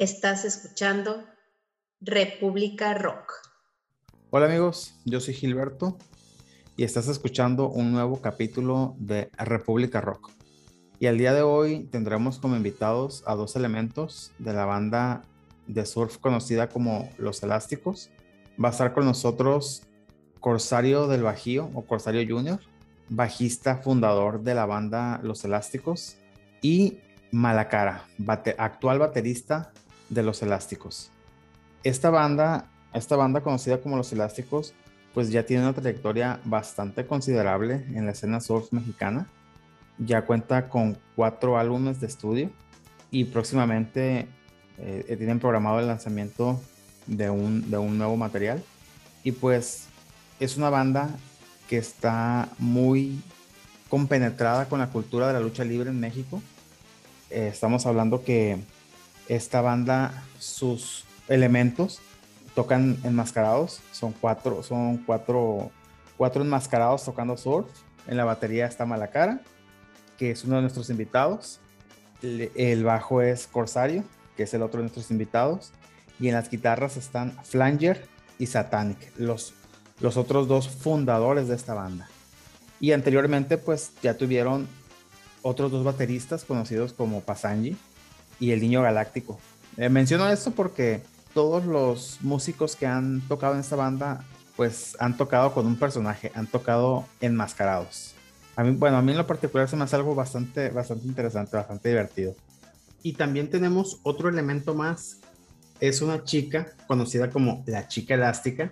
Estás escuchando República Rock. Hola amigos, yo soy Gilberto y estás escuchando un nuevo capítulo de República Rock. Y el día de hoy tendremos como invitados a dos elementos de la banda de surf conocida como Los Elásticos. Va a estar con nosotros Corsario del Bajío o Corsario Junior, bajista fundador de la banda Los Elásticos, y Malacara, actual baterista de los elásticos. Esta banda, esta banda conocida como los elásticos, pues ya tiene una trayectoria bastante considerable en la escena surf mexicana. Ya cuenta con cuatro álbumes de estudio y próximamente eh, tienen programado el lanzamiento de un, de un nuevo material. Y pues es una banda que está muy compenetrada con la cultura de la lucha libre en México. Eh, estamos hablando que esta banda, sus elementos tocan enmascarados, son cuatro, son cuatro, cuatro enmascarados tocando surf. En la batería está Malacara, que es uno de nuestros invitados. El, bajo es Corsario, que es el otro de nuestros invitados. Y en las guitarras están Flanger y Satanic, los, los otros dos fundadores de esta banda. Y anteriormente, pues ya tuvieron otros dos bateristas conocidos como Pasanji, y El Niño Galáctico. Eh, menciono esto porque todos los músicos que han tocado en esta banda, pues han tocado con un personaje, han tocado enmascarados. A mí, bueno, a mí en lo particular se me hace algo bastante, bastante interesante, bastante divertido. Y también tenemos otro elemento más. Es una chica conocida como la chica elástica.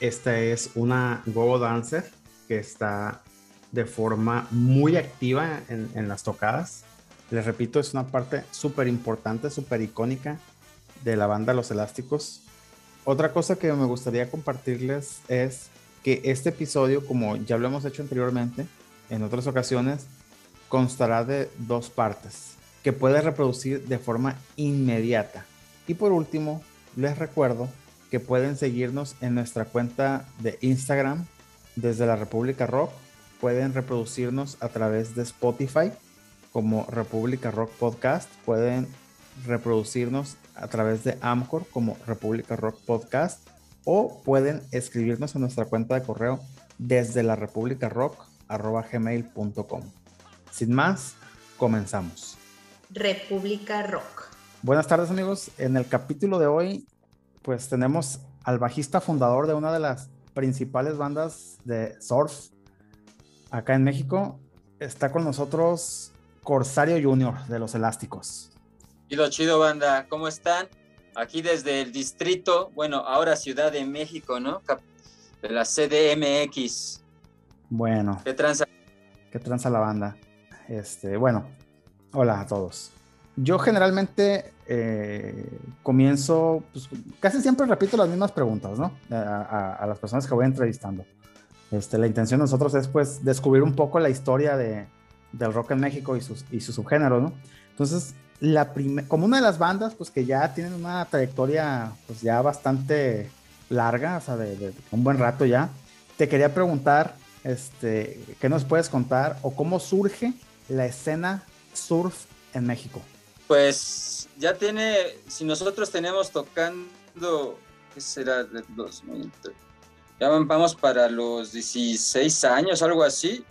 Esta es una go dancer que está de forma muy activa en, en las tocadas. Les repito, es una parte súper importante, súper icónica de la banda Los Elásticos. Otra cosa que me gustaría compartirles es que este episodio, como ya lo hemos hecho anteriormente en otras ocasiones, constará de dos partes que puedes reproducir de forma inmediata. Y por último, les recuerdo que pueden seguirnos en nuestra cuenta de Instagram desde la República Rock. Pueden reproducirnos a través de Spotify como República Rock Podcast. Pueden reproducirnos a través de Amcor como República Rock Podcast o pueden escribirnos en nuestra cuenta de correo desde la República Rock gmail.com. Sin más, comenzamos. República Rock. Buenas tardes amigos. En el capítulo de hoy, pues tenemos al bajista fundador de una de las principales bandas de surf acá en México. Está con nosotros Corsario Junior de los Elásticos. Chido, chido, banda. ¿Cómo están? Aquí desde el distrito, bueno, ahora Ciudad de México, ¿no? De la CDMX. Bueno. ¿Qué tranza? ¿Qué tranza la banda? Este, bueno, hola a todos. Yo generalmente eh, comienzo, pues, casi siempre repito las mismas preguntas, ¿no? A, a, las personas que voy entrevistando. Este, la intención de nosotros es, pues, descubrir un poco la historia de, del rock en México y sus, y sus subgéneros, ¿no? Entonces, la como una de las bandas, pues que ya tienen una trayectoria, pues ya bastante larga, o sea, de, un buen rato ya, te quería preguntar, este, ¿qué nos puedes contar o cómo surge la escena surf en México? Pues ya tiene, si nosotros tenemos tocando, ¿qué será? De 2000, ya vamos para los 16 años, algo así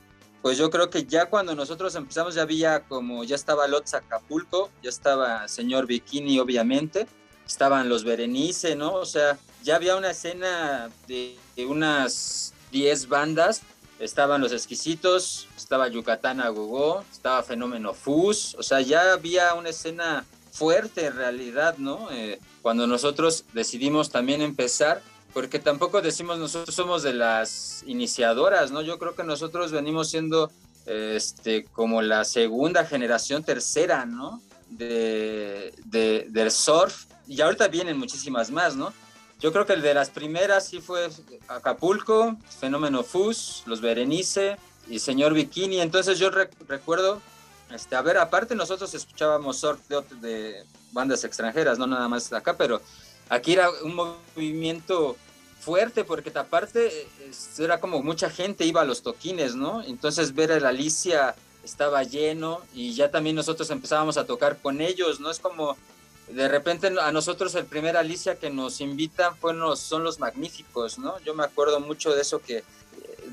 pues yo creo que ya cuando nosotros empezamos ya había como, ya estaba Lotz Acapulco, ya estaba Señor Bikini obviamente, estaban los Berenice, ¿no? O sea, ya había una escena de, unas 10 bandas, estaban los Exquisitos, estaba Yucatán a estaba Fenómeno Fus, o sea, ya había una escena fuerte en realidad, ¿no? Eh, cuando nosotros decidimos también empezar, porque tampoco decimos nosotros somos de las iniciadoras, ¿no? Yo creo que nosotros venimos siendo este, como la segunda generación, tercera, ¿no? De, del surf, y ahorita vienen muchísimas más, ¿no? Yo creo que el de las primeras sí fue Acapulco, Fenómeno Fus, Los Berenice y Señor Bikini. Entonces yo recuerdo, este, a ver, aparte nosotros escuchábamos surf de, de bandas extranjeras, no nada más acá, pero aquí era un movimiento fuerte porque aparte era como mucha gente iba a los toquines, ¿no? Entonces ver a la Alicia estaba lleno y ya también nosotros empezábamos a tocar con ellos, ¿no? Es como de repente a nosotros el primer Alicia que nos invitan fue son los magníficos, ¿no? Yo me acuerdo mucho de eso que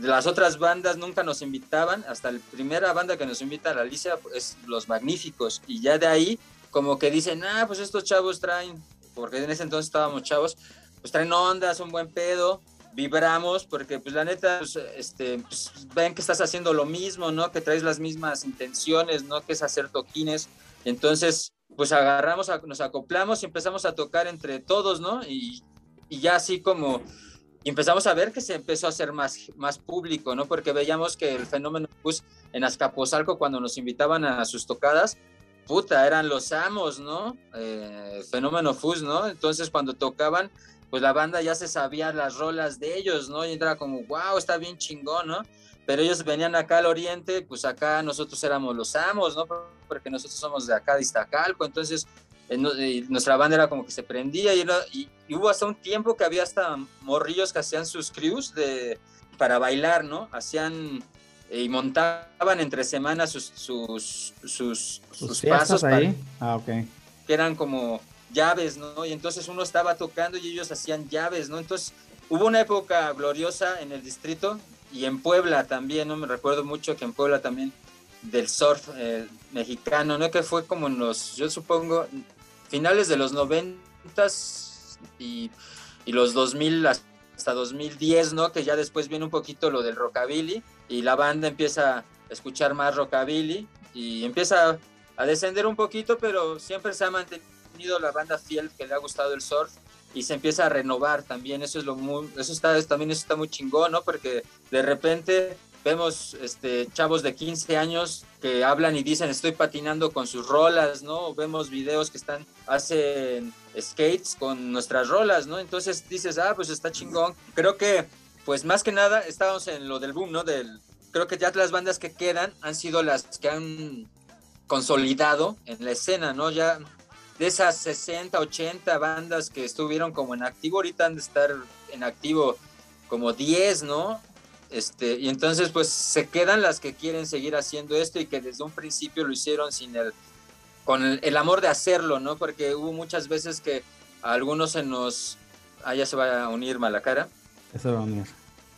las otras bandas nunca nos invitaban, hasta la primera banda que nos invita a la Alicia es Los Magníficos, y ya de ahí como que dicen, ah, pues estos chavos traen, porque en ese entonces estábamos chavos, pues traen onda, son buen pedo, vibramos, porque pues la neta, pues, este, pues, ven que estás haciendo lo mismo, ¿no? Que traes las mismas intenciones, ¿no? Que es hacer toquines, entonces pues agarramos, nos acoplamos y empezamos a tocar entre todos, ¿no? Y, y ya así como empezamos a ver que se empezó a hacer más, más público, ¿no? Porque veíamos que el fenómeno pues, en Azcapotzalco, cuando nos invitaban a sus tocadas, puta, eran los amos, ¿no? Eh, fenómeno Fus, ¿no? Entonces cuando tocaban, pues la banda ya se sabía las rolas de ellos, ¿no? Y era como, wow, está bien chingón, ¿no? Pero ellos venían acá al oriente, pues acá nosotros éramos los amos, ¿no? Porque nosotros somos de acá de Iztacalco, entonces nuestra banda era como que se prendía y, y, hubo hasta un tiempo que había hasta morrillos que hacían sus crews de, para bailar, ¿no? Hacían y montaban entre semanas sus, sus, sus, sus pasos. ahí? ah, ok. Que eran como llaves, ¿no? Y entonces uno estaba tocando y ellos hacían llaves, ¿no? Entonces hubo una época gloriosa en el distrito y en Puebla también, ¿no? Me recuerdo mucho que en Puebla también del surf eh, mexicano, ¿no? Que fue como en los, yo supongo, finales de los 90 y, y los 2000 hasta 2010, ¿no? Que ya después viene un poquito lo del rockabilly y la banda empieza a escuchar más rockabilly y empieza a descender un poquito, pero siempre se ha mantenido la banda fiel que le ha gustado el surf y se empieza a renovar también. Eso es lo muy, eso está, también eso está muy chingón, ¿no? Porque de repente vemos este, chavos de 15 años que hablan y dicen estoy patinando con sus rolas, ¿no? Vemos videos que están, hacen skates con nuestras rolas, ¿no? Entonces dices, ah, pues está chingón. Creo que, pues más que nada, estábamos en lo del boom, ¿no? Del, creo que ya las bandas que quedan han sido las que han consolidado en la escena, ¿no? Ya de esas 60, 80 bandas que estuvieron como en activo, ahorita han de estar en activo como 10, ¿no? Este, y entonces pues se quedan las que quieren seguir haciendo esto y que desde un principio lo hicieron sin el, con el, amor de hacerlo, ¿no? Porque hubo muchas veces que a algunos se nos, ah, ya se va a unir mala cara. Eso va a unir.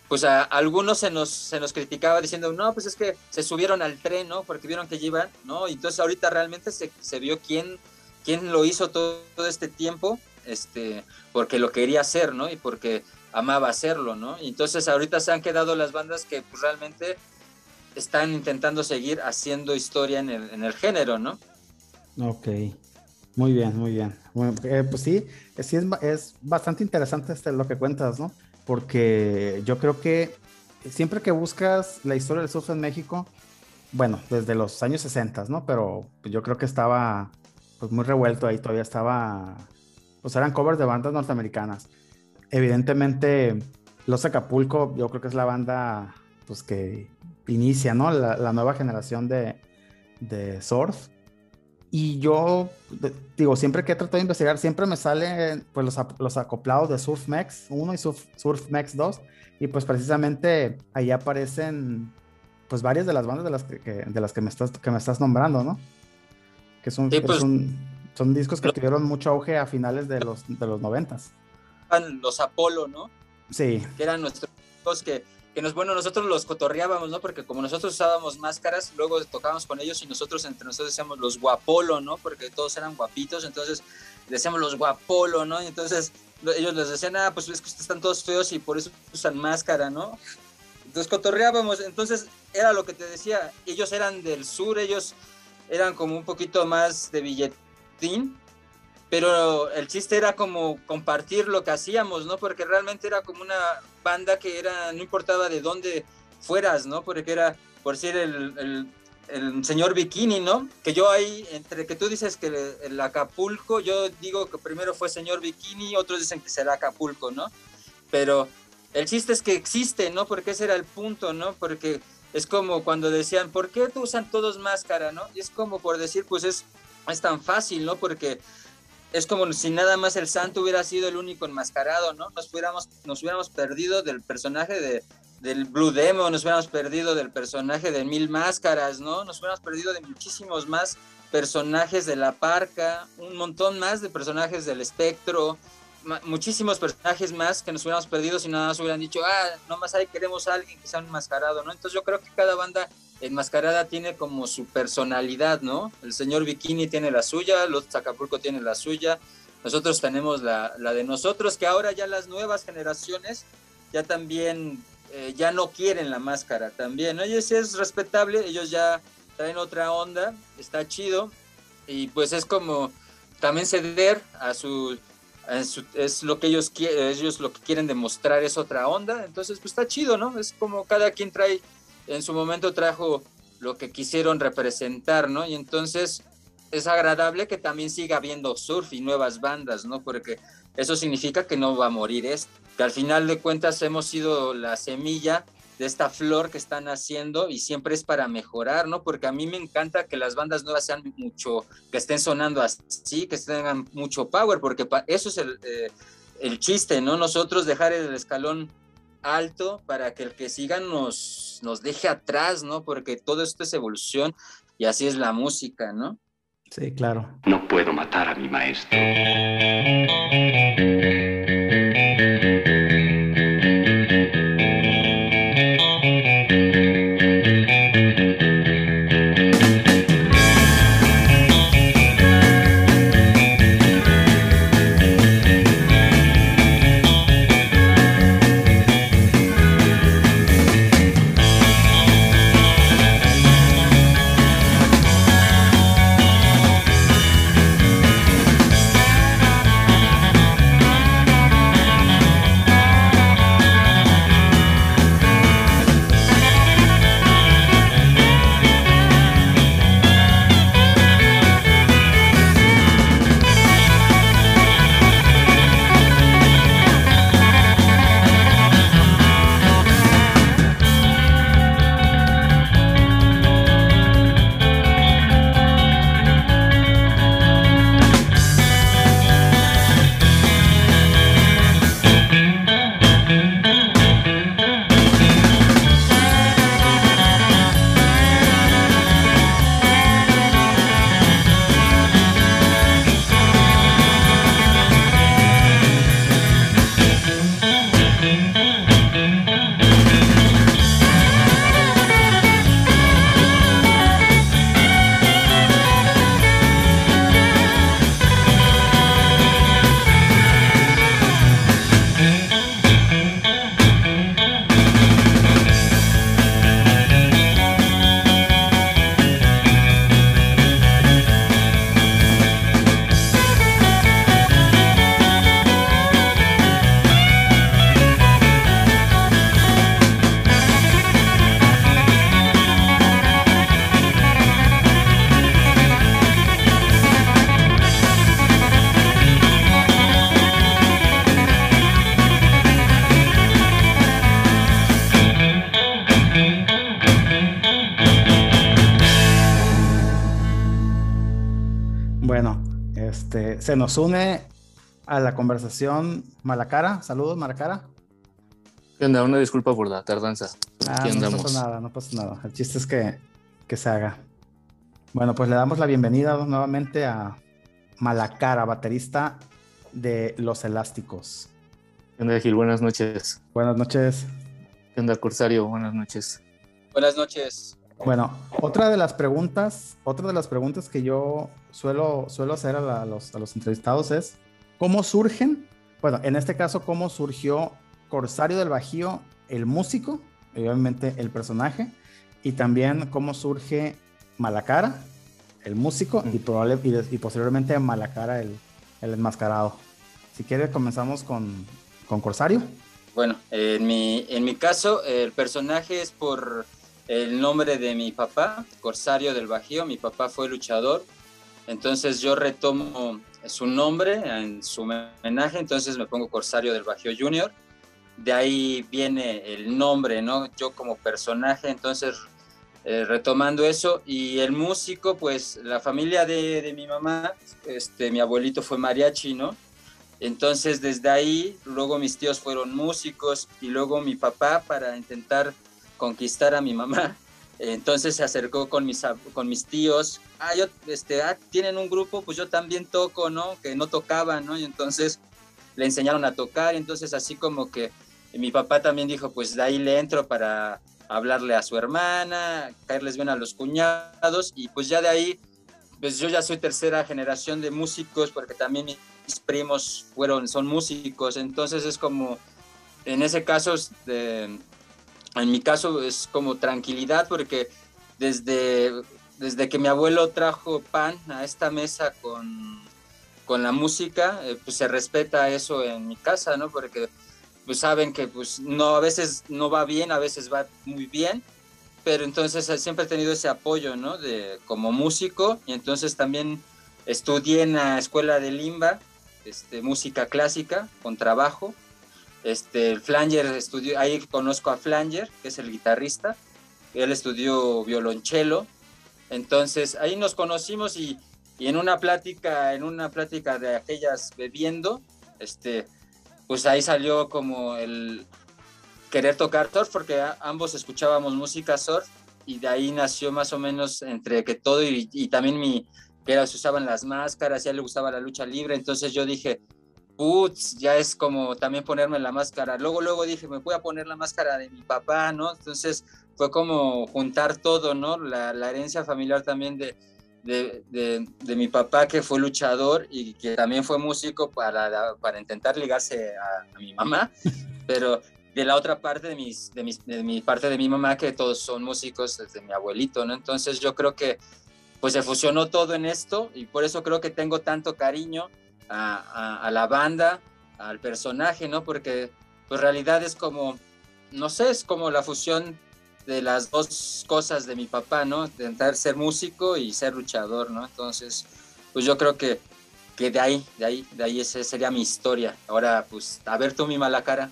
Pues a, algunos se nos, se nos criticaba diciendo, no, pues es que se subieron al tren, ¿no? Porque vieron que iban, ¿no? Y entonces ahorita realmente se, se vio quién, quién lo hizo todo, este tiempo, este, porque lo quería hacer, ¿no? Y porque amaba hacerlo, ¿no? Y entonces ahorita se han quedado las bandas que pues, realmente están intentando seguir haciendo historia en el, género, ¿no? Ok, muy bien, muy bien. Eh, pues sí, sí es, es bastante interesante este, lo que cuentas, ¿no? Porque yo creo que siempre que buscas la historia del surf en México, bueno, desde los años 60, ¿no? Pero yo creo que estaba pues muy revuelto ahí, todavía estaba, pues eran covers de bandas norteamericanas evidentemente Los Acapulco, yo creo que es la banda pues que inicia, ¿no? La, nueva generación de, de, surf. Y yo, digo, siempre que he tratado de investigar, siempre me salen pues los, los acoplados de Surf Max 1 y Surf, Surf Max 2. Y pues precisamente ahí aparecen pues varias de las bandas de las que, de las que me estás que me estás nombrando, ¿no? Que son, pues, son, discos que tuvieron mucho auge a finales de los de los noventas los Apolo, ¿no? Sí. Que eran nuestros que, que nos, bueno, nosotros los cotorreábamos, ¿no? Porque como nosotros usábamos máscaras, luego tocábamos con ellos y nosotros entre nosotros decíamos los guapolo, ¿no? Porque todos eran guapitos, entonces decíamos los guapolo, ¿no? Y entonces ellos les decían, ah, pues es que están todos feos y por eso usan máscara, ¿no? Entonces cotorreábamos, entonces era lo que te decía, ellos eran del sur, ellos eran como un poquito más de billetín, pero el chiste era como compartir lo que hacíamos, ¿no? Porque realmente era como una banda que era, no importaba de dónde fueras, ¿no? Porque era, por decir, el, el, señor Bikini, ¿no? Que yo ahí, entre que tú dices que el, Acapulco, yo digo que primero fue señor Bikini, otros dicen que será Acapulco, ¿no? Pero el chiste es que existe, ¿no? Porque ese era el punto, ¿no? Porque es como cuando decían, ¿por qué usan todos máscara, no? Y es como por decir, pues es, es tan fácil, ¿no? Porque es como si nada más el santo hubiera sido el único enmascarado, ¿no? Nos hubiéramos, nos hubiéramos perdido del personaje de, del Blue Demon, nos hubiéramos perdido del personaje de Mil Máscaras, ¿no? Nos hubiéramos perdido de muchísimos más personajes de la parca, un montón más de personajes del espectro, muchísimos personajes más que nos hubiéramos perdido si nada más hubieran dicho, ah, nomás ahí queremos a alguien que sea enmascarado, ¿no? Entonces yo creo que cada banda enmascarada tiene como su personalidad, ¿no? El señor Bikini tiene la suya, los Acapulco tiene la suya, nosotros tenemos la, la, de nosotros, que ahora ya las nuevas generaciones ya también, eh, ya no quieren la máscara también, ¿no? Ellos es respetable, ellos ya traen otra onda, está chido, y pues es como también ceder a su es, lo que ellos quieren, ellos lo que quieren demostrar es otra onda, entonces pues está chido, ¿no? Es como cada quien trae, en su momento trajo lo que quisieron representar, ¿no? Y entonces es agradable que también siga habiendo surf y nuevas bandas, ¿no? Porque eso significa que no va a morir esto, que al final de cuentas hemos sido la semilla de esta flor que están haciendo y siempre es para mejorar, ¿no? Porque a mí me encanta que las bandas nuevas sean mucho, que estén sonando así, que tengan mucho power, porque eso es el, eh, el chiste, ¿no? Nosotros dejar el escalón alto para que el que siga nos, nos deje atrás, ¿no? Porque todo esto es evolución y así es la música, ¿no? Sí, claro. No puedo matar a mi maestro. Se nos une a la conversación Malacara. Saludos, Malacara. ¿Qué onda? Una disculpa por la tardanza. Ah, no pasa nada, no pasa nada. El chiste es que, que se haga. Bueno, pues le damos la bienvenida nuevamente a Malacara, baterista de Los Elásticos. ¿Qué onda, Gil? Buenas noches. Buenas noches. ¿Qué onda, Corsario? Buenas noches. Buenas noches. Bueno, otra de las preguntas, otra de las preguntas que yo suelo, suelo hacer a, los, a los entrevistados es, ¿cómo surgen? Bueno, en este caso, ¿cómo surgió Corsario del Bajío, el músico, obviamente el personaje, y también cómo surge Malacara, el músico, y, probable, y, posteriormente Malacara, el, el, enmascarado. Si quiere, comenzamos con, con Corsario. Bueno, en mi, en mi caso, el personaje es por el nombre de mi papá, Corsario del Bajío. Mi papá fue luchador, entonces yo retomo su nombre en su homenaje, entonces me pongo Corsario del Bajío Junior. De ahí viene el nombre, ¿no? Yo como personaje, entonces eh, retomando eso. Y el músico, pues la familia de, de, mi mamá, este, mi abuelito fue mariachi, ¿no? Entonces desde ahí, luego mis tíos fueron músicos y luego mi papá para intentar conquistar a mi mamá. Entonces se acercó con mis, con mis tíos. Ah, yo, este, ah, tienen un grupo, pues yo también toco, ¿no? Que no tocaban, ¿no? Y entonces le enseñaron a tocar. Entonces así como que mi papá también dijo, pues de ahí le entro para hablarle a su hermana, caerles bien a los cuñados. Y pues ya de ahí, pues yo ya soy tercera generación de músicos porque también mis primos fueron, son músicos. Entonces es como, en ese caso, de en mi caso es como tranquilidad porque desde, desde que mi abuelo trajo pan a esta mesa con, con la música, eh, pues se respeta eso en mi casa, ¿no? Porque pues saben que pues no, a veces no va bien, a veces va muy bien, pero entonces eh, siempre he tenido ese apoyo, ¿no? De, como músico y entonces también estudié en la escuela de Limba, este, música clásica con trabajo este, Flanger estudió, ahí conozco a Flanger, que es el guitarrista, él estudió violonchelo, entonces ahí nos conocimos y, en una plática, en una plática de aquellas bebiendo, este, pues ahí salió como el querer tocar surf, porque ambos escuchábamos música surf y de ahí nació más o menos entre que todo y, y también mi, que era, se usaban las máscaras, ya le gustaba la lucha libre, entonces yo dije, putz, ya es como también ponerme la máscara. Luego, luego dije, me voy a poner la máscara de mi papá, ¿no? Entonces fue como juntar todo, ¿no? La, herencia familiar también de, de, mi papá, que fue luchador y que también fue músico para, para intentar ligarse a, mi mamá, pero de la otra parte de, mis, de, mis, de mi parte de mi mamá, que todos son músicos, desde mi abuelito, ¿no? Entonces yo creo que pues se fusionó todo en esto y por eso creo que tengo tanto cariño a, la banda, al personaje, ¿no? Porque pues realidad es como, no sé, es como la fusión de las dos cosas de mi papá, ¿no? Intentar ser músico y ser luchador, ¿no? Entonces, pues yo creo que, que de ahí, de ahí, de ahí esa sería mi historia. Ahora, pues, a ver tú mi mala cara.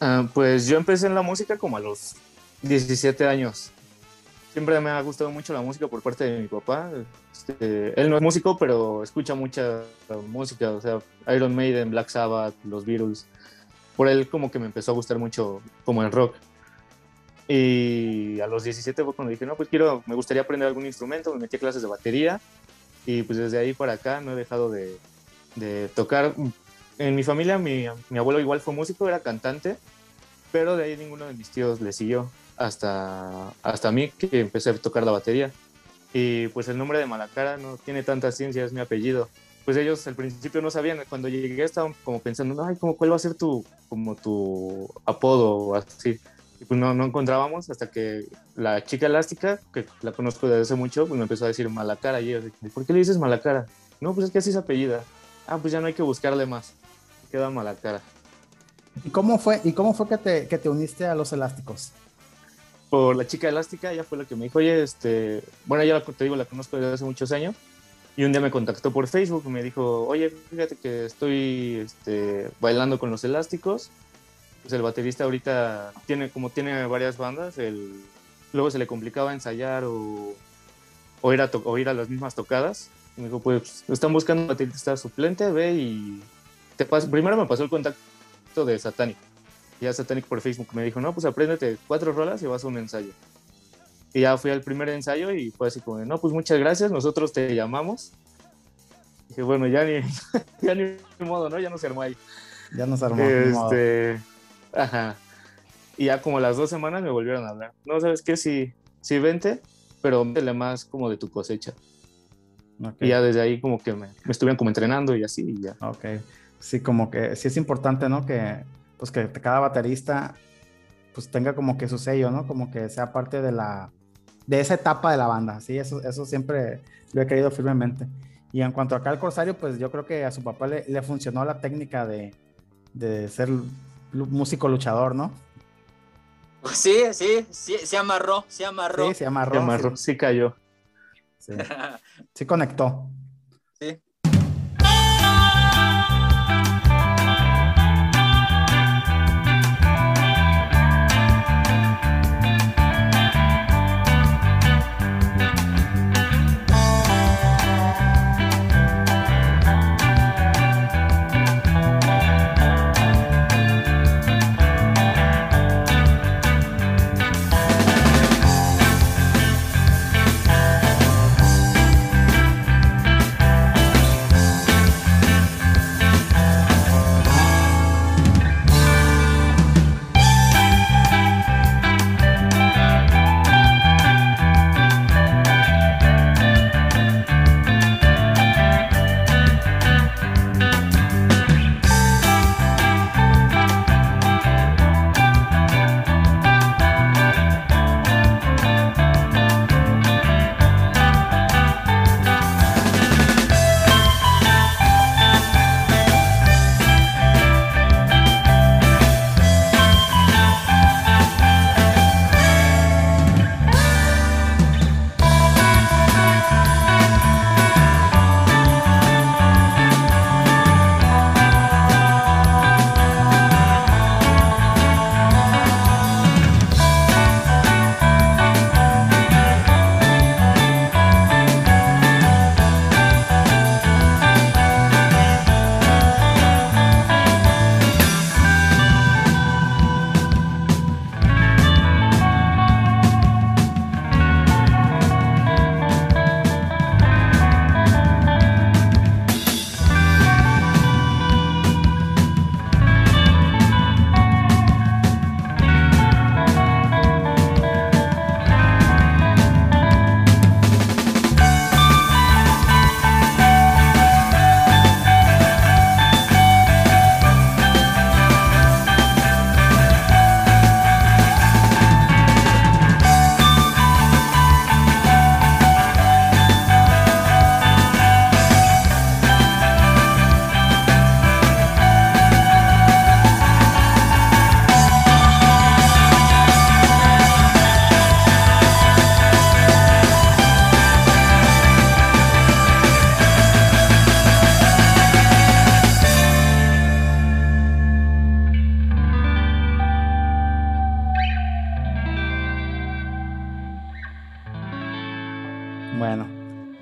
Ah, pues yo empecé en la música como a los 17 años siempre me ha gustado mucho la música por parte de mi papá. Este, él no es músico, pero escucha mucha música, o sea, Iron Maiden, Black Sabbath, los Beatles. Por él como que me empezó a gustar mucho como el rock. Y a los 17 fue cuando dije, no, pues quiero, me gustaría aprender algún instrumento, me metí a clases de batería y pues desde ahí para acá no he dejado de, de tocar. En mi familia mi, mi abuelo igual fue músico, era cantante, pero de ahí ninguno de mis tíos le siguió hasta, hasta mí que empecé a tocar la batería. Y pues el nombre de Malacara no tiene tanta ciencia, es mi apellido. Pues ellos al principio no sabían, cuando llegué estaban como pensando, ay, ¿cómo, ¿cuál va a ser tu, como tu apodo o así? Y pues no, no encontrábamos hasta que la chica elástica, que la conozco desde hace mucho, pues me empezó a decir Malacara. Y yo, ¿por qué le dices Malacara? No, pues es que así es apellida. Ah, pues ya no hay que buscarle más. Queda Malacara. ¿Y cómo fue, y cómo fue que, te, que te uniste a los elásticos? Por la chica elástica, ella fue la que me dijo, oye, este, bueno, ya te digo, la conozco desde hace muchos años, y un día me contactó por Facebook y me dijo, oye, fíjate que estoy este, bailando con los elásticos, pues el baterista ahorita tiene, como tiene varias bandas, el, luego se le complicaba ensayar o, o, ir, a o ir a las mismas tocadas, y me dijo, pues están buscando un baterista suplente, ve y te primero me pasó el contacto de Satanic, ya Satanic por Facebook me dijo, no, pues apréndete cuatro rolas y vas a un ensayo. Y ya fui al primer ensayo y fue así como, no, pues muchas gracias, nosotros te llamamos. Y dije, bueno, ya ni, ya ni modo, ¿no? Ya no se armó ahí. Ya no se armó. Este, ajá. Y ya como las dos semanas me volvieron a hablar. No, ¿sabes qué? Sí, sí, vente, pero métele más como de tu cosecha. Y ya desde ahí como que me, me estuvieron como entrenando y así y ya. Ok. Sí, como que sí es importante, ¿no? Que pues que cada baterista pues tenga como que su sello, ¿no? Como que sea parte de la, de esa etapa de la banda, ¿sí? Eso, eso siempre lo he creído firmemente. Y en cuanto acá al Corsario, pues yo creo que a su papá le, funcionó la técnica de, de, ser músico luchador, ¿no? Sí, sí, sí, se amarró, se amarró. Sí, se amarró. Se amarró, sí, cayó. Sí, sí conectó.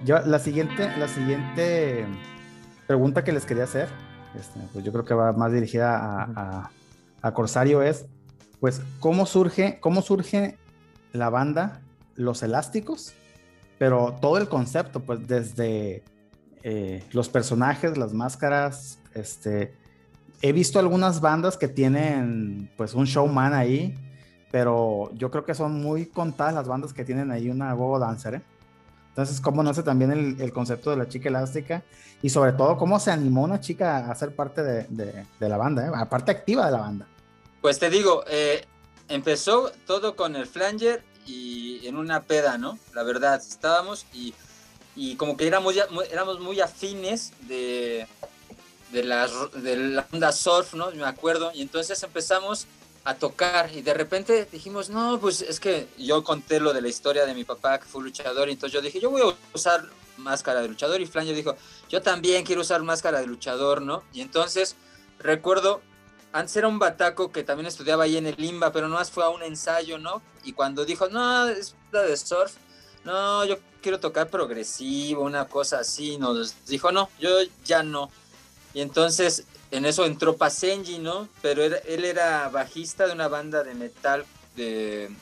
Yo la siguiente, la siguiente pregunta que les quería hacer, este, pues yo creo que va más dirigida a, a, a Corsario es, pues, ¿cómo surge, cómo surge la banda Los Elásticos? Pero todo el concepto, pues, desde eh, los personajes, las máscaras, este, he visto algunas bandas que tienen, pues, un showman ahí, pero yo creo que son muy contadas las bandas que tienen ahí una gogo dancer, ¿eh? Entonces, ¿cómo nace también el, concepto de la chica elástica? Y sobre todo, ¿cómo se animó una chica a ser parte de, la banda, eh? aparte activa de la banda? Pues te digo, eh, empezó todo con el flanger y en una peda, ¿no? La verdad, estábamos y, como que éramos, muy, afines de, de, la, de la onda surf, ¿no? Me acuerdo. Y entonces empezamos a tocar y de repente dijimos, no, pues es que yo conté lo de la historia de mi papá que fue luchador y entonces yo dije, yo voy a usar máscara de luchador y Flanger dijo, yo también quiero usar máscara de luchador, ¿no? Y entonces recuerdo, antes era un bataco que también estudiaba ahí en el Limba, pero no más fue a un ensayo, ¿no? Y cuando dijo, no, es la de surf, no, yo quiero tocar progresivo, una cosa así, nos dijo, no, yo ya no. Y entonces en eso entró Pasenji, ¿no? Pero él era bajista de una banda de metal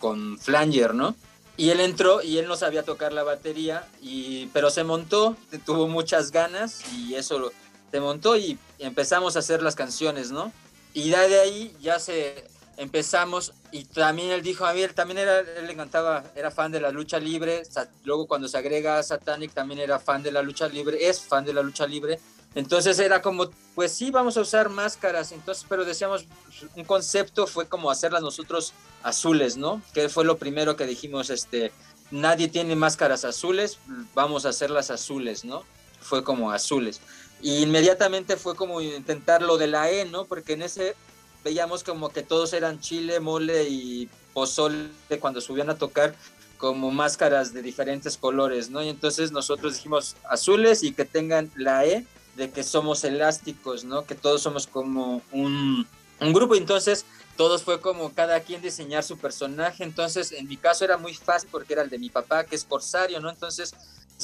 con Flanger, ¿no? Y él entró y él no sabía tocar la batería, y, pero se montó, tuvo muchas ganas y eso se montó y empezamos a hacer las canciones, ¿no? Y de ahí ya se empezamos y también él dijo, a mí también era, él le encantaba, era fan de la lucha libre, luego cuando se agrega a Satanic también era fan de la lucha libre, es fan de la lucha libre, entonces era como, pues sí, vamos a usar máscaras, entonces, pero decíamos, un concepto fue como hacerlas nosotros azules, ¿no? Que fue lo primero que dijimos, este, nadie tiene máscaras azules, vamos a hacerlas azules, ¿no? Fue como azules. Y inmediatamente fue como intentar lo de la E, ¿no? Porque en ese veíamos como que todos eran chile, mole y pozole cuando subían a tocar como máscaras de diferentes colores, ¿no? Y entonces nosotros dijimos azules y que tengan la E de que somos elásticos, ¿no? Que todos somos como un, un grupo. Entonces, todos fue como cada quien diseñar su personaje. Entonces, en mi caso era muy fácil porque era el de mi papá, que es corsario, ¿no? Entonces,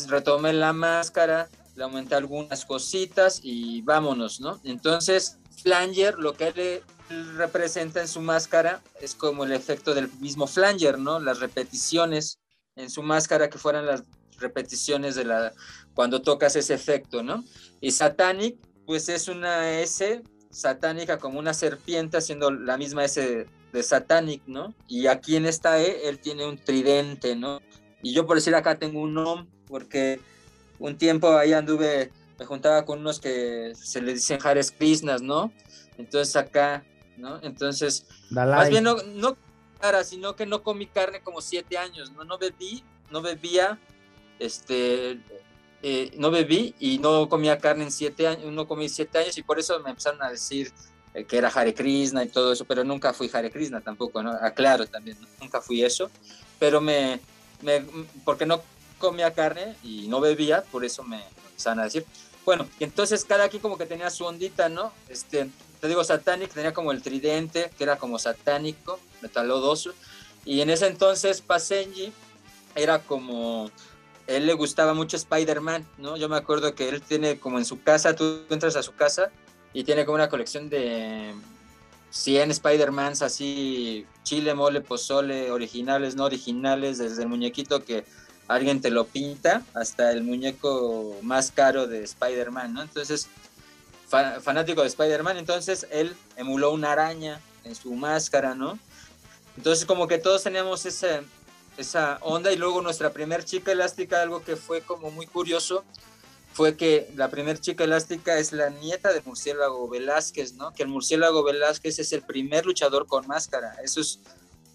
retomé la máscara, le aumenté algunas cositas y vámonos, ¿no? Entonces, Flanger, lo que él representa en su máscara es como el efecto del mismo Flanger, ¿no? Las repeticiones en su máscara que fueran las repeticiones de la cuando tocas ese efecto, ¿no? Y Satanic, pues es una S satánica como una serpiente haciendo la misma S de Satanic, ¿no? Y aquí en esta E él tiene un tridente, ¿no? Y yo por decir acá tengo un nom, porque un tiempo ahí anduve, me juntaba con unos que se le dicen Hares Krishnas, ¿no? Entonces acá, ¿no? Entonces, Dalai. más bien no, no cara, sino que no comí carne como siete años, ¿no? No bebí, no bebía, este, eh, no bebí y no comía carne en siete años, no comí siete años y por eso me empezaron a decir eh, que era Hare Krishna y todo eso, pero nunca fui Hare Krishna tampoco, ¿no? Aclaro también, nunca fui eso, pero me, me porque no comía carne y no bebía, por eso me empezaron a decir. Bueno, y entonces cada quien como que tenía su ondita, ¿no? Este, te digo, Satanic tenía como el tridente, que era como satánico, metalodoso, y en ese entonces Pasenji era como él le gustaba mucho Spider-Man, ¿no? Yo me acuerdo que él tiene como en su casa, tú entras a su casa y tiene como una colección de 100 Spider-Mans así, chile, mole, pozole, originales, no originales, desde el muñequito que alguien te lo pinta hasta el muñeco más caro de Spider-Man, ¿no? Entonces, fa fanático de Spider-Man, entonces él emuló una araña en su máscara, ¿no? Entonces como que todos teníamos ese, esa onda y luego nuestra primer chica elástica, algo que fue como muy curioso, fue que la primer chica elástica es la nieta del murciélago Velázquez, ¿no? Que el murciélago Velázquez es el primer luchador con máscara. Eso es,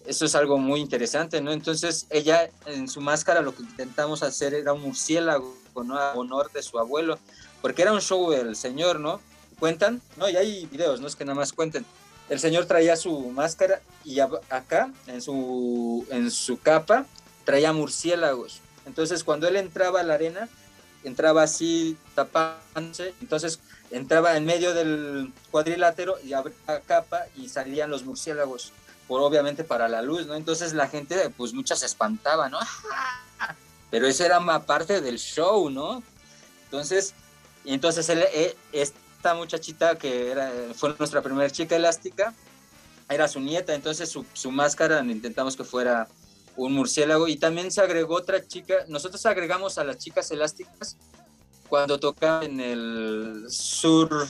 eso es algo muy interesante, ¿no? Entonces ella en su máscara lo que intentamos hacer era un murciélago, ¿no? A honor de su abuelo, porque era un show del señor, ¿no? Cuentan, ¿no? Y hay videos, no es que nada más cuenten el señor traía su máscara y acá, en su, en su capa, traía murciélagos. Entonces, cuando él entraba a la arena, entraba así tapándose, entonces entraba en medio del cuadrilátero y abría capa y salían los murciélagos, por obviamente para la luz, ¿no? Entonces la gente, pues muchas se espantaba, ¿no? pero eso era más parte del show, ¿no? Entonces, entonces él, eh, esta muchachita que era, fue nuestra primera chica elástica, era su nieta, entonces su, máscara intentamos que fuera un murciélago y también se agregó otra chica, nosotros agregamos a las chicas elásticas cuando tocaban en el sur,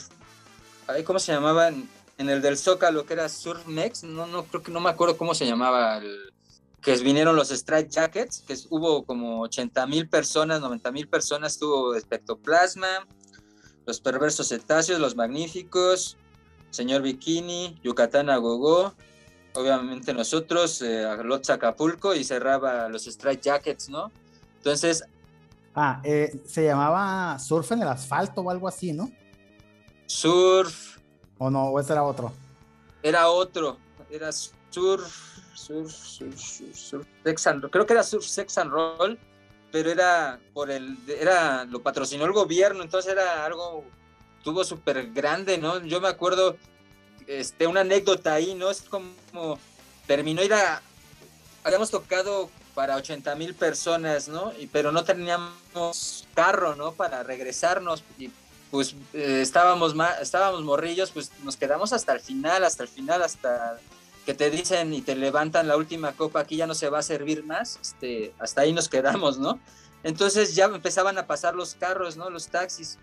¿cómo se llamaban? En el del Zócalo, que era Surf Mex, no, no creo que no me acuerdo cómo se llamaba, el, que vinieron los Strike Jackets, que hubo como 80 mil personas, 90 mil personas, tuvo Espectoplasma, los perversos cetáceos, los magníficos, señor Bikini, Yucatán a Gogo, obviamente nosotros, eh, Acapulco y cerraba los Strike Jackets, ¿no? Entonces... Ah, eh, se llamaba Surf en el Asfalto o algo así, ¿no? Surf. ¿O no? ¿O ese era otro? Era otro, era Surf, Surf, Surf, Surf, Sex and, creo que era Surf Sex and Roll, pero era por el, era, lo patrocinó el gobierno, entonces era algo, tuvo súper grande, ¿no? Yo me acuerdo este, una anécdota ahí, ¿no? Es como terminó ir habíamos tocado para 80 mil personas, ¿no? Pero no teníamos carro, ¿no? Para regresarnos y pues eh, estábamos, estábamos morrillos, pues nos quedamos hasta el final, hasta el final, hasta que te dicen y te levantan la última copa, aquí ya no se va a servir más, este, hasta ahí nos quedamos, ¿no? Entonces ya empezaban a pasar los carros, ¿no? Los taxis.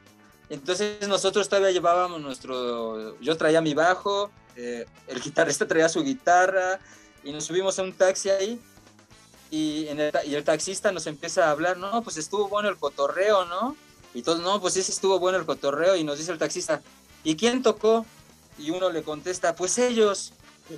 Entonces nosotros todavía llevábamos nuestro, yo traía mi bajo, eh, el guitarrista traía su guitarra y nos subimos a un taxi ahí y, el, y el taxista nos empieza a hablar, no, pues estuvo bueno el cotorreo, ¿no? Y todos, no, pues ese estuvo bueno el cotorreo y nos dice el taxista, ¿y quién tocó? Y uno le contesta, pues ellos.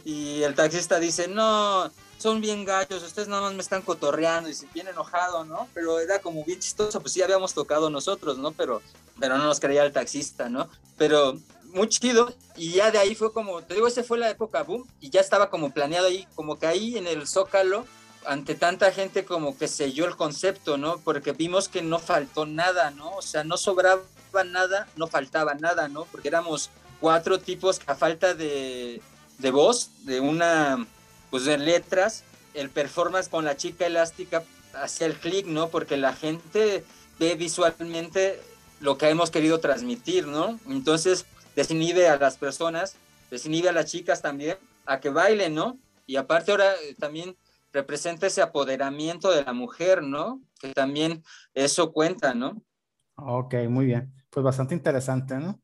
Y el taxista dice, no, son bien gallos, ustedes nada más me están cotorreando y se bien enojado, ¿no? Pero era como bien chistoso, pues sí habíamos tocado nosotros, ¿no? Pero, pero no nos creía el taxista, ¿no? Pero muy chido y ya de ahí fue como, te digo, esa fue la época boom y ya estaba como planeado ahí, como que ahí en el Zócalo, ante tanta gente como que selló el concepto, ¿no? Porque vimos que no faltó nada, ¿no? O sea, no sobraba nada, no faltaba nada, ¿no? Porque éramos cuatro tipos que a falta de, de voz, de una pues de letras, el performance con la chica elástica hacia el clic, ¿no? Porque la gente ve visualmente lo que hemos querido transmitir, ¿no? Entonces desinhibe a las personas, desinhibe a las chicas también a que bailen, ¿no? Y aparte ahora eh, también representa ese apoderamiento de la mujer, ¿no? Que también eso cuenta, ¿no? Ok, muy bien. Pues bastante interesante, ¿no?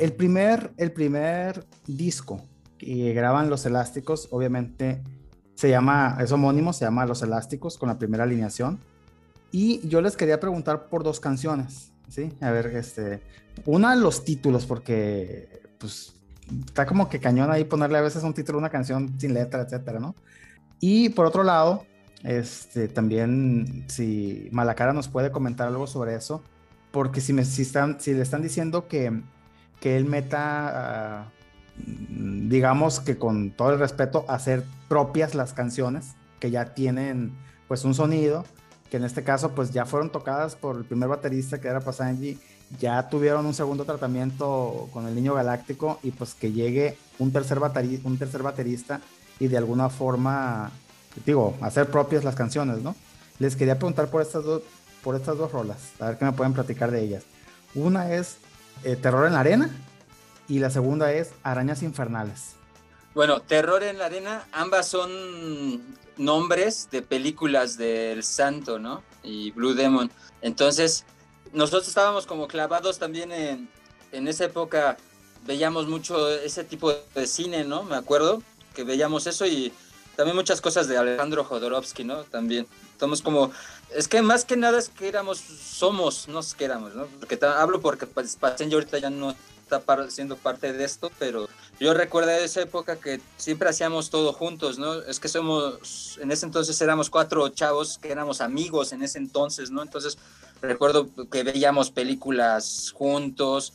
El primer, el primer disco que graban Los Elásticos, obviamente se llama, es homónimo, se llama Los Elásticos con la primera alineación. Y yo les quería preguntar por dos canciones, ¿sí? A ver, este, una, los títulos, porque pues está como que cañón ahí ponerle a veces un título a una canción sin letra, etcétera, ¿no? Y por otro lado, este, también si Malacara nos puede comentar algo sobre eso, porque si, me, si, están, si le están diciendo que, que él meta, ah, digamos que con todo el respeto, hacer propias las canciones que ya tienen pues un sonido, que en este caso pues ya fueron tocadas por el primer baterista que era Pasanji, ya tuvieron un segundo tratamiento con el Niño Galáctico y pues que llegue un tercer, un tercer baterista y de alguna forma, digo, hacer propias las canciones, ¿no? Les quería preguntar por estas dos, por estas dos rolas, a ver qué me pueden platicar de ellas. Una es eh, Terror en la Arena y la segunda es Arañas Infernales. Bueno, Terror en la Arena, ambas son nombres de películas del Santo, ¿no? Y Blue Demon. Entonces, nosotros estábamos como clavados también en, en esa época, veíamos mucho ese tipo de cine, ¿no? Me acuerdo que veíamos eso y también muchas cosas de Alejandro Jodorowsky, ¿no? También. Estamos como, es que más que nada es que éramos, somos, no es que éramos, ¿no? Porque hablo porque pues, Passenger ahorita ya no está siendo parte de esto, pero yo recuerdo esa época que siempre hacíamos todo juntos, ¿no? Es que somos, en ese entonces éramos cuatro chavos que éramos amigos en ese entonces, ¿no? Entonces recuerdo que veíamos películas juntos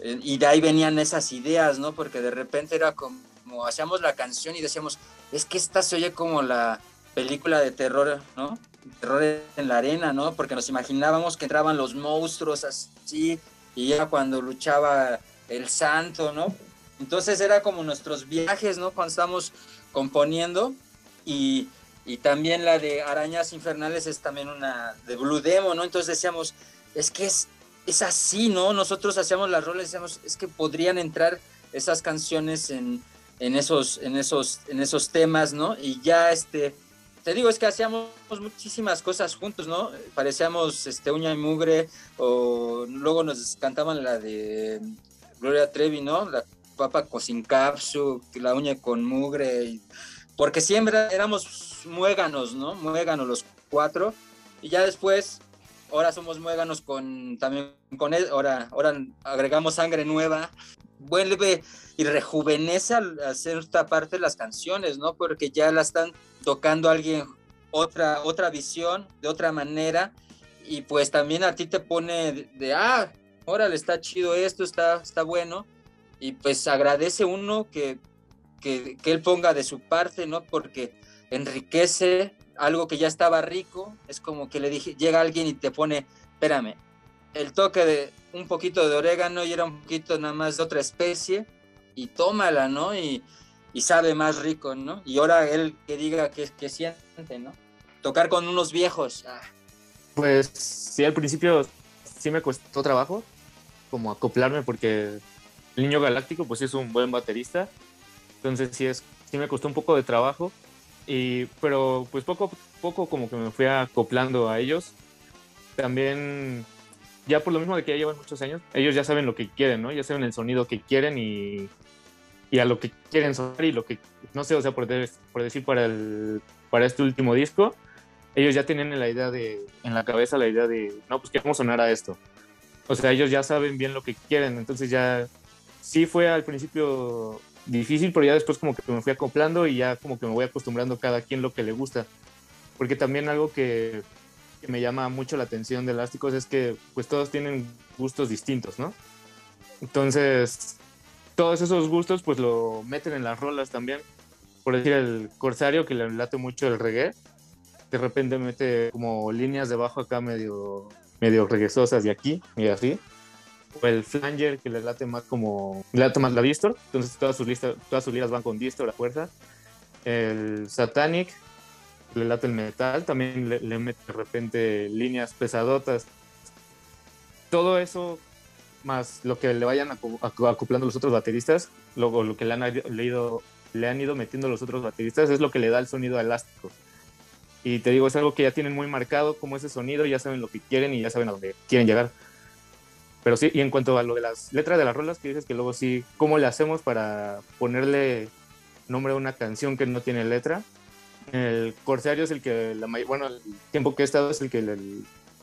eh, y de ahí venían esas ideas, ¿no? Porque de repente era como, hacíamos la canción y decíamos, es que esta se oye como la película de terror, ¿no? Terror en la arena, ¿no? Porque nos imaginábamos que entraban los monstruos así y ya cuando luchaba el santo, ¿no? Entonces era como nuestros viajes, ¿no? Cuando estábamos componiendo y, y también la de Arañas Infernales es también una de Blue Demo, ¿no? Entonces decíamos, es que es, es así, ¿no? Nosotros hacíamos las roles, decíamos, es que podrían entrar esas canciones en, en, esos, en, esos, en esos temas, ¿no? Y ya, este, te digo, es que hacíamos muchísimas cosas juntos, ¿no? Parecíamos este, uña y mugre, o luego nos cantaban la de Gloria Trevi, ¿no? La papa sin la uña con mugre, porque siempre éramos muéganos, ¿no? Muéganos los cuatro, y ya después, ahora somos muéganos con, también con él, ahora, ahora agregamos sangre nueva, vuelve y rejuvenece al hacer esta parte de las canciones, ¿no? Porque ya la están tocando alguien otra, otra visión, de otra manera, y pues también a ti te pone de, de ah, órale, está chido esto, está, está bueno, y pues agradece uno que, que, que, él ponga de su parte, ¿no? Porque enriquece algo que ya estaba rico, es como que le dije, llega alguien y te pone, espérame, el toque de un poquito de orégano y era un poquito nada más de otra especie, y tómala, ¿no? Y, y sabe más rico, ¿no? Y ahora él que diga que, que siente, ¿no? Tocar con unos viejos. Ah. Pues sí, al principio sí me costó trabajo, como acoplarme porque el niño galáctico pues es un buen baterista, entonces sí, es, sí me costó un poco de trabajo, y, pero pues poco a poco como que me fui acoplando a ellos. También, ya por lo mismo de que ya llevan muchos años, ellos ya saben lo que quieren, ¿no? Ya saben el sonido que quieren y, y a lo que quieren sonar y lo que, no sé, o sea, por, decir para, el, para este último disco, ellos ya tienen la idea de, en la cabeza la idea de, no, pues queremos sonar a esto. O sea, ellos ya saben bien lo que quieren, entonces ya sí fue al principio difícil, pero ya después como que me fui acoplando y ya como que me voy acostumbrando cada quien lo que le gusta. Porque también algo que, que me llama mucho la atención de Elásticos es que pues todos tienen gustos distintos, ¿no? Entonces, todos esos gustos pues lo meten en las rolas también. Por decir, el Corsario que le late mucho el reggae, de repente mete como líneas de bajo acá medio medio regresosas de aquí y así. O el flanger que le late más como, le late más la distor, entonces todas sus, listas, todas sus liras van con distor a fuerza. El satanic le late el metal, también le, le mete de repente líneas pesadotas. Todo eso más lo que le vayan acoplando los otros bateristas, luego lo que le han, leído, le han ido metiendo los otros bateristas es lo que le da el sonido elástico. Y te digo, es algo que ya tienen muy marcado como ese sonido, ya saben lo que quieren y ya saben a dónde quieren llegar. pero sí, y en cuanto a lo de las letras de las rolas, que dices que luego sí, ¿cómo le hacemos para ponerle nombre a una canción que no tiene letra? El Corsario es el que, la, bueno, el tiempo que he estado es el que le,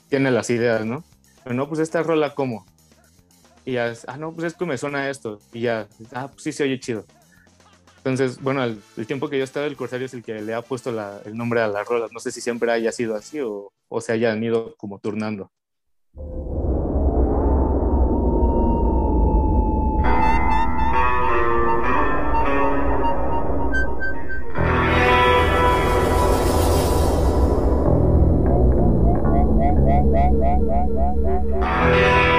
tiene las ideas, ¿no? Pero no, pues esta rola, ¿cómo? y ya, ah, no, pues es que me suena esto, y ya, ah, pues sí se oye chido. Entonces, bueno, el, el tiempo que yo estaba, el Corsario es el que le ha puesto el nombre a las rolas. No sé si siempre haya sido así o, o se hayan ido como turnando. Yeah.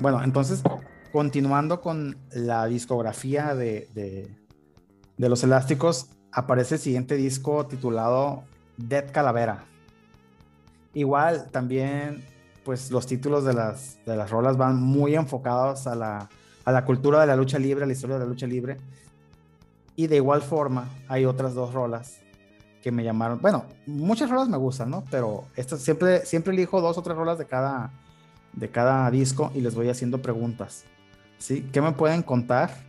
bueno, entonces, continuando con la discografía de, de, los elásticos, aparece el siguiente disco titulado Dead Calavera. Igual, también, pues los títulos de las, de las rolas van muy enfocados a la, a la cultura de la lucha libre, a la historia de la lucha libre. Y de igual forma, hay otras dos rolas que me llamaron. Bueno, muchas rolas me gustan, ¿no? Pero estas siempre, siempre elijo dos o tres rolas de cada, de cada disco y les voy haciendo preguntas. ¿Sí? ¿Qué me pueden contar?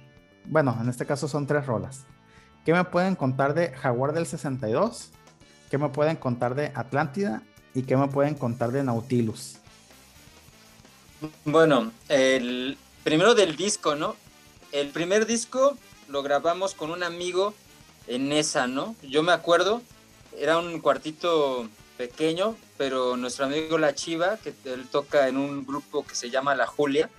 Bueno, en este caso son tres rolas. ¿Qué me pueden contar de Jaguar del 62? ¿Qué me pueden contar de Atlántida? ¿Y qué me pueden contar de Nautilus? Bueno, el primero del disco, ¿no? El primer disco lo grabamos con un amigo en esa, ¿no? Yo me acuerdo, era un cuartito pequeño, pero nuestro amigo La Chiva, que él toca en un grupo que se llama La Julia,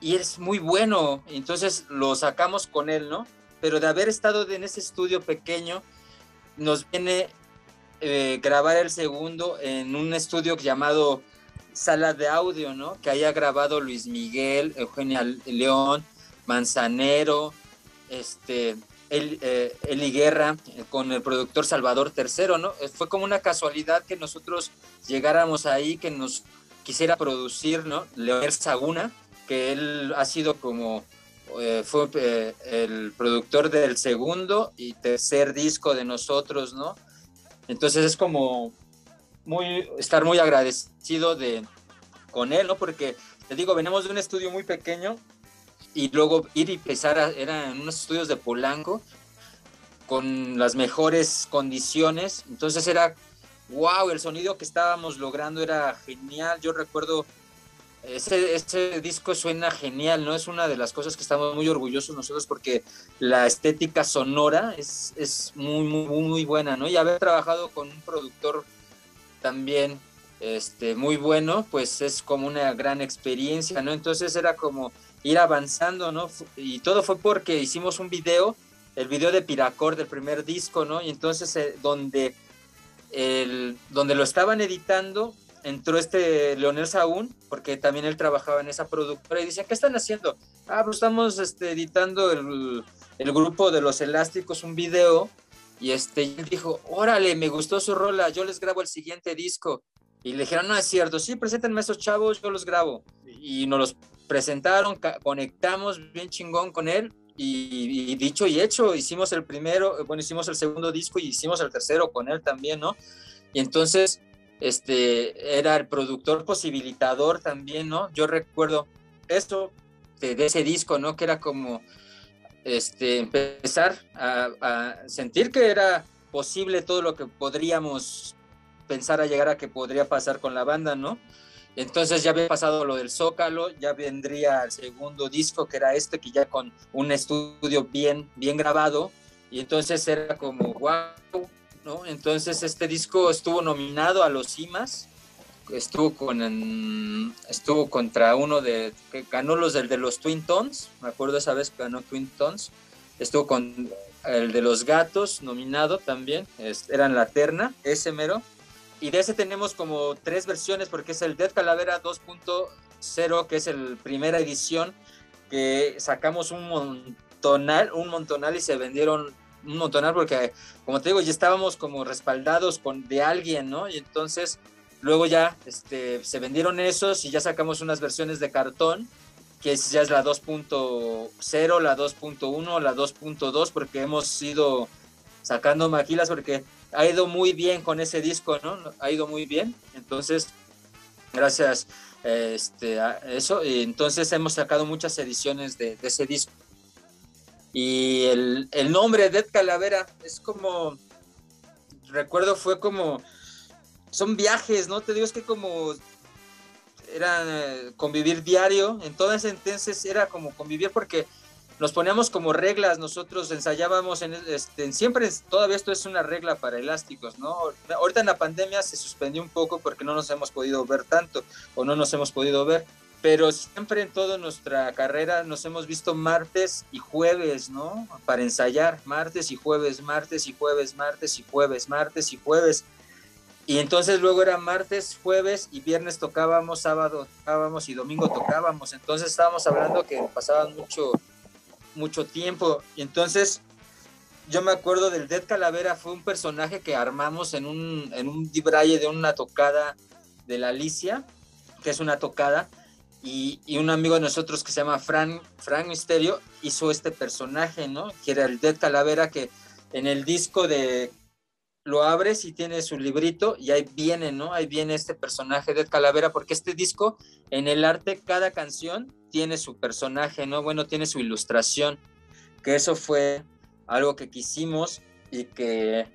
y es muy bueno, entonces lo sacamos con él, ¿no? Pero de haber estado en ese estudio pequeño, nos viene eh, grabar el segundo en un estudio llamado Sala de Audio, ¿no? Que haya grabado Luis Miguel, Eugenia León, Manzanero, este, el, eh, Eli Guerra, eh, con el productor Salvador III, ¿no? Eh, fue como una casualidad que nosotros llegáramos ahí, que nos quisiera producir, ¿no? Leonel Saguna, que él ha sido como, eh, fue el productor del segundo y tercer disco de nosotros, ¿no? Entonces es como muy, estar muy agradecido de, con él, ¿no? Porque, te digo, venimos de un estudio muy pequeño y luego ir y empezar, a, eran unos estudios de Polanco con las mejores condiciones, entonces era, wow, el sonido que estábamos logrando era genial, yo recuerdo, ese, ese disco suena genial, ¿no? Es una de las cosas que estamos muy orgullosos nosotros porque la estética sonora es, es muy, muy, muy buena, ¿no? Y haber trabajado con un productor también este, muy bueno, pues es como una gran experiencia, ¿no? Entonces era como ir avanzando, ¿no? Y todo fue porque hicimos un video, el video de Piracor del primer disco, ¿no? Y entonces eh, donde, el, donde lo estaban editando, entró este Leonel Saúl, porque también él trabajaba en esa productora, y decía, ¿qué están haciendo? Ah, pues estamos este, editando el, el grupo de los elásticos, un video, y este, y él dijo, órale, me gustó su rola, yo les grabo el siguiente disco. Y le dijeron, no es cierto, sí, preséntenme a esos chavos, yo los grabo. Y nos los presentaron, conectamos bien chingón con él. Y, dicho y hecho, hicimos el primero, bueno, hicimos el segundo disco y hicimos el tercero con él también, ¿no? Y entonces, este, era el productor posibilitador también, ¿no? Yo recuerdo esto de, de ese disco, ¿no? Que era como, este, empezar a, a sentir que era posible todo lo que podríamos pensar a llegar a que podría pasar con la banda, ¿no? Entonces ya había pasado lo del Zócalo, ya vendría el segundo disco que era este, que ya con un estudio bien, bien grabado, y entonces era como, wow, ¿no? Entonces este disco estuvo nominado a los CIMAS, estuvo con estuvo contra uno de, que ganó los del de los Twin Tones, me acuerdo esa vez que ganó Twin Tones, estuvo con el de los gatos nominado también, es, eran la terna, ese mero, y de ese tenemos como tres versiones porque es el Dead Calavera 2.0 que es el primera edición que sacamos un montonal un montonal y se vendieron un montonal porque como te digo ya estábamos como respaldados con de alguien no y entonces luego ya este, se vendieron esos y ya sacamos unas versiones de cartón que ya es la 2.0 la 2.1 la 2.2 porque hemos ido sacando maquilas porque ha ido muy bien con ese disco, ¿no? Ha ido muy bien. Entonces, gracias este, a eso. Y entonces hemos sacado muchas ediciones de, ese disco. Y el, el, nombre Dead Calavera es como, recuerdo, fue como, son viajes, ¿no? Te digo, es que como era eh, convivir diario, en todas entonces era como convivir porque nos poníamos como reglas, nosotros ensayábamos, en, este, siempre, todavía esto es una regla para elásticos, ¿no? Ahorita en la pandemia se suspendió un poco porque no nos hemos podido ver tanto o no nos hemos podido ver, pero siempre en toda nuestra carrera nos hemos visto martes y jueves, ¿no? Para ensayar, martes y jueves, martes y jueves, martes y jueves, martes y jueves. Y entonces luego era martes, jueves y viernes tocábamos, sábado tocábamos y domingo tocábamos. Entonces estábamos hablando que pasaban mucho, mucho tiempo. Y entonces yo me acuerdo del Dead Calavera, fue un personaje que armamos en un, en un de una tocada de la Alicia, que es una tocada, y, y, un amigo de nosotros que se llama Fran, Fran Misterio hizo este personaje, ¿no? Que era el Dead Calavera, que en el disco de lo abres y tiene su librito y ahí viene, ¿no? Ahí viene este personaje de Calavera, porque este disco, en el arte, cada canción tiene su personaje, ¿no? Bueno, tiene su ilustración, que eso fue algo que quisimos y que,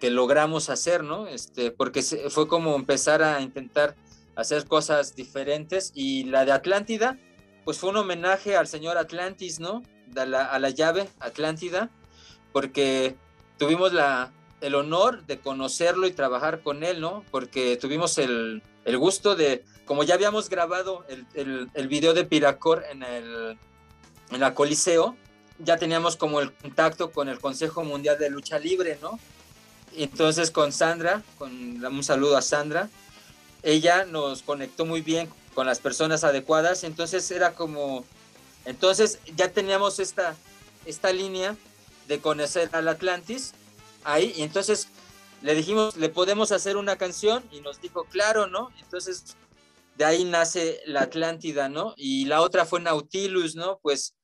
que logramos hacer, ¿no? Este, porque fue como empezar a intentar hacer cosas diferentes y la de Atlántida, pues fue un homenaje al señor Atlantis, ¿no? La, a la llave Atlántida, porque tuvimos la, el honor de conocerlo y trabajar con él, ¿no? Porque tuvimos el, el gusto de, como ya habíamos grabado el, el, el video de Piracor en, el, en la Coliseo, ya teníamos como el contacto con el Consejo Mundial de Lucha Libre, ¿no? Entonces con Sandra, con un saludo a Sandra, ella nos conectó muy bien con las personas adecuadas, entonces era como, entonces ya teníamos esta, esta línea de conocer al Atlantis ahí, y entonces le dijimos, le podemos hacer una canción, y nos dijo, claro, ¿no? Entonces de ahí nace la Atlántida, ¿no? Y la otra fue Nautilus, ¿no? Pues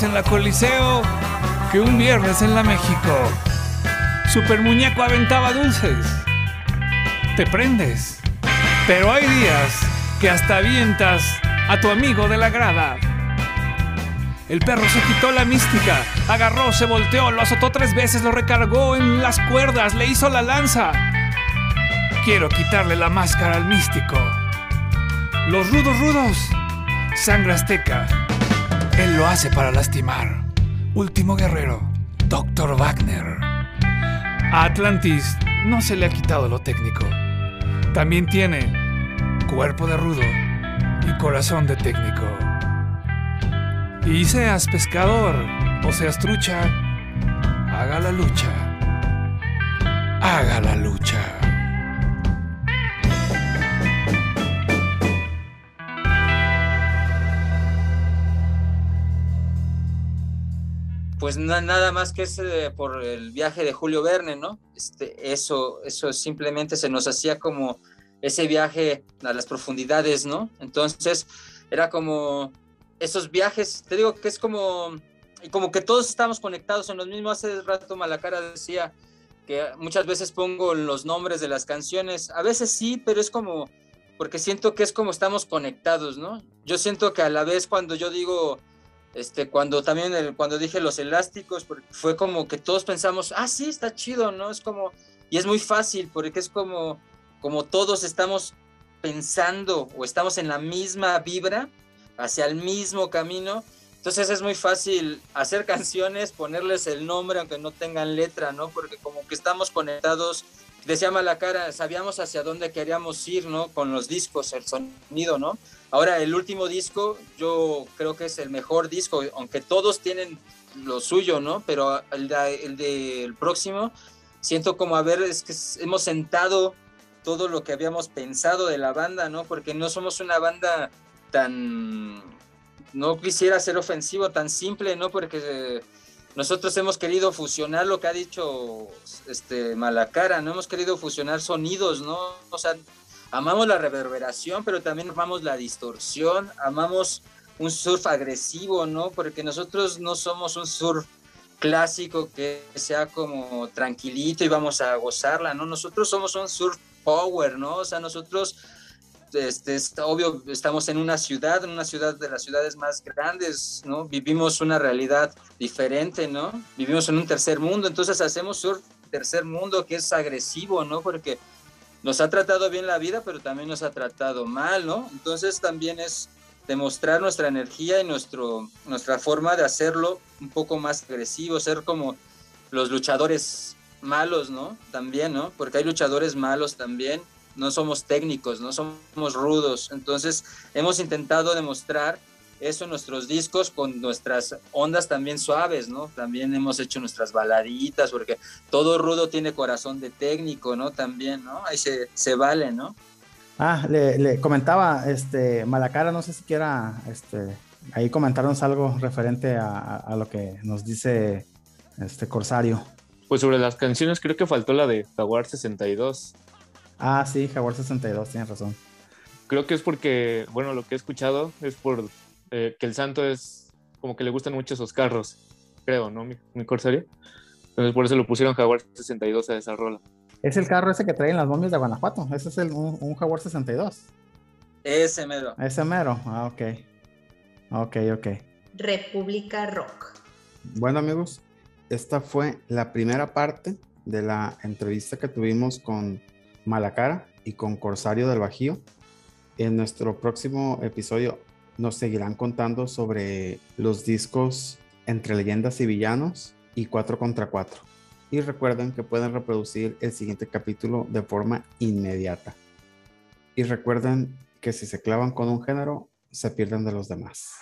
en la Coliseo que un viernes en la México. Super muñeco aventaba dulces. Te prendes. Pero hay días que hasta avientas a tu amigo de la grada. El perro se quitó la mística, agarró, se volteó, lo azotó tres veces, lo recargó en las cuerdas, le hizo la lanza. Quiero quitarle la máscara al místico. Los rudos rudos, sangre azteca. Él lo hace para lastimar. Último guerrero, Dr. Wagner. A Atlantis no se le ha quitado lo técnico. También tiene cuerpo de rudo y corazón de técnico. Y seas pescador o seas trucha, haga la lucha. Haga la lucha. Pues na- nada más que es eh, por el viaje de Julio Verne, ¿no? Este, eso, eso simplemente se nos hacía como ese viaje a las profundidades, ¿no? Entonces era como esos viajes, te digo que es como, como que todos estamos conectados en los mismos. Hace rato Malacara decía que muchas veces pongo los nombres de las canciones, a veces sí, pero es como, porque siento que es como estamos conectados, ¿no? Yo siento que a la vez cuando yo digo, este, cuando también, el- cuando dije los elásticos, fue como que todos pensamos, ah, sí, está chido, ¿no? Es como, y es muy fácil, porque es como, como todos estamos pensando o estamos en la misma vibra, hacia el mismo camino, entonces es muy fácil hacer canciones, ponerles el nombre aunque no tengan letra, ¿no? Porque como que estamos conectados, decía Malacara, sabíamos hacia dónde queríamos ir, ¿no? Con los discos, el sonido, ¿no? Ahora, el último disco, yo creo que es el mejor disco, aunque todos tienen lo suyo, ¿no? Pero el, de- el del próximo, siento como, a ver, es que hemos sentado todo lo que habíamos pensado de la banda, ¿no? Porque no somos una banda tan, no quisiera ser ofensivo, tan simple, ¿no? Porque nosotros hemos querido fusionar lo que ha dicho este Malacara, ¿no? Hemos querido fusionar sonidos, ¿no? O sea, amamos la reverberación, pero también amamos la distorsión, amamos un surf agresivo, ¿no? Porque nosotros no somos un surf clásico que sea como tranquilito y vamos a gozarla, ¿no? Nosotros somos un surf power, ¿no? O sea, nosotros, este, es obvio, estamos en una ciudad, en una ciudad de las ciudades más grandes, ¿no? Vivimos una realidad diferente, ¿no? Vivimos en un tercer mundo, entonces hacemos surf tercer mundo que es agresivo, ¿no? Porque nos ha tratado bien la vida, pero también nos ha tratado mal, ¿no? Entonces también es demostrar nuestra energía y nuestro, nuestra forma de hacerlo un poco más agresivo, ser como los luchadores malos, ¿no? También, ¿no? Porque hay luchadores malos también, no somos técnicos, no somos rudos, entonces hemos intentado demostrar eso en nuestros discos con nuestras ondas también suaves, ¿no? También hemos hecho nuestras baladitas, porque todo rudo tiene corazón de técnico, ¿no? También, ¿no? Ahí se, se vale, ¿no? Ah, le, le comentaba, este, Malacara, no sé si quiera, este, ahí comentarnos algo referente a, a- a lo que nos dice este Corsario. Pues sobre las canciones creo que faltó la de Jaguar 62. Ah, sí, Jaguar 62, tienes razón. Creo que es porque, bueno, lo que he escuchado es por eh, que el santo es como que le gustan mucho esos carros, creo, ¿no? Mi, mi Corsario. Entonces por eso lo pusieron Jaguar 62 a esa rola. Es el carro ese que traen las momias de Guanajuato. Ese es el, un, un Jaguar 62. Ese mero. Ese mero. Ah, ok. Ok, ok. República Rock. Bueno amigos, esta fue la primera parte de la entrevista que tuvimos con Malacara y con Corsario del Bajío. En nuestro próximo episodio nos seguirán contando sobre los discos Entre Leyendas y Villanos y 4 contra 4. Y recuerden que pueden reproducir el siguiente capítulo de forma inmediata. Y recuerden que si se clavan con un género, se pierden de los demás.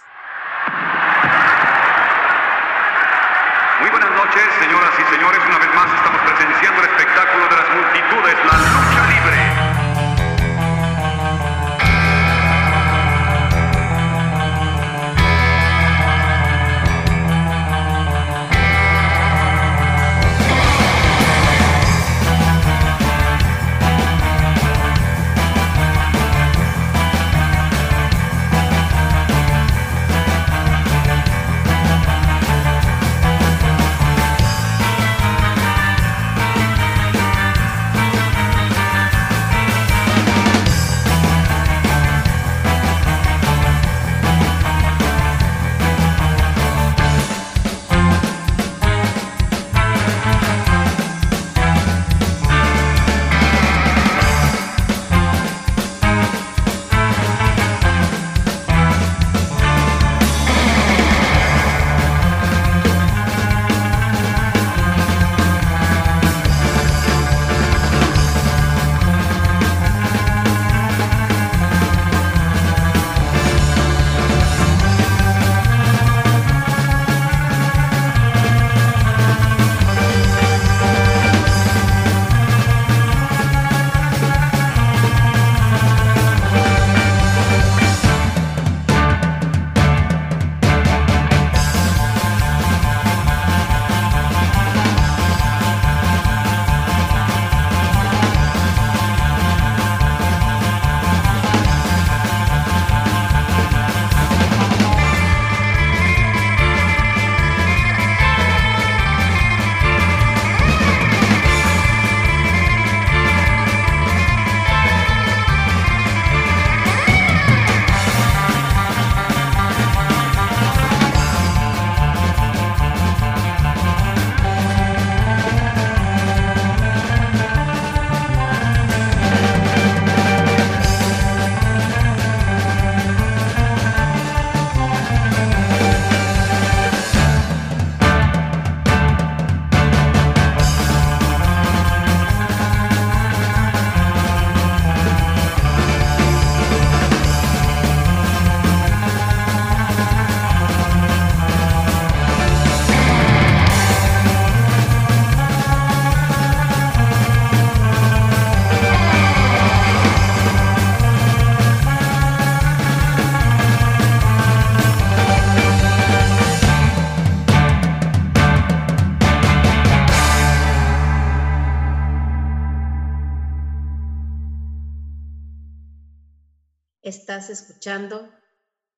Escuchando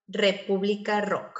República Rock.